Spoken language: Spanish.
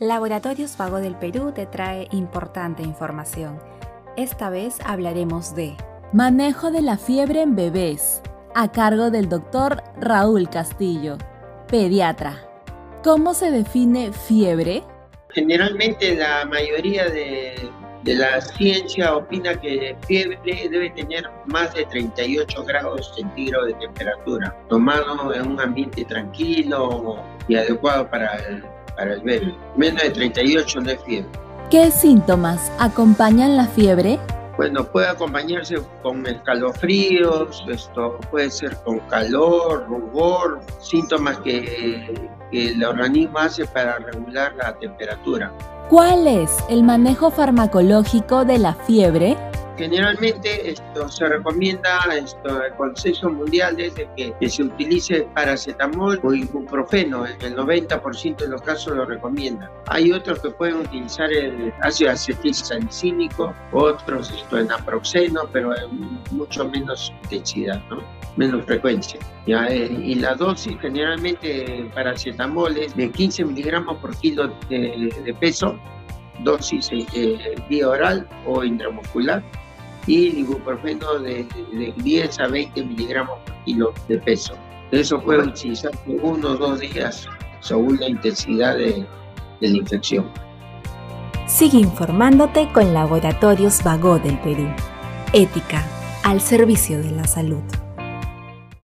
Laboratorios Vago del Perú te trae importante información. Esta vez hablaremos de Manejo de la fiebre en bebés, a cargo del doctor Raúl Castillo, pediatra. ¿Cómo se define fiebre? Generalmente la mayoría de, la ciencia opina que fiebre debe tener más de 38 grados centígrados de temperatura, tomado en un ambiente tranquilo y adecuado para el para el bebé. Menos de 38 no es fiebre. ¿Qué síntomas acompañan la fiebre? Bueno, puede acompañarse con escalofríos, esto puede ser con calor, rubor, síntomas que, que el organismo hace para regular la temperatura. ¿Cuál es el manejo farmacológico de la fiebre? Generalmente esto se recomienda, esto, el Consejo Mundial desde que, se utilice paracetamol o ibuprofeno, en el 90% de los casos lo recomienda. Hay otros que pueden utilizar el ácido acetilsalicílico, otros esto, en aproxeno, pero en mucho menos intensidad, ¿no? menos frecuencia. Eh, y la dosis generalmente paracetamol es de 15 miligramos por kilo de, peso, dosis eh, vía oral o intramuscular y ibuprofeno de, de 10 a 20 miligramos por kilo de peso. Eso puede utilizar por uno o dos días según la intensidad de, de la infección. Sigue informándote con Laboratorios Vago del Perú. Ética al servicio de la salud.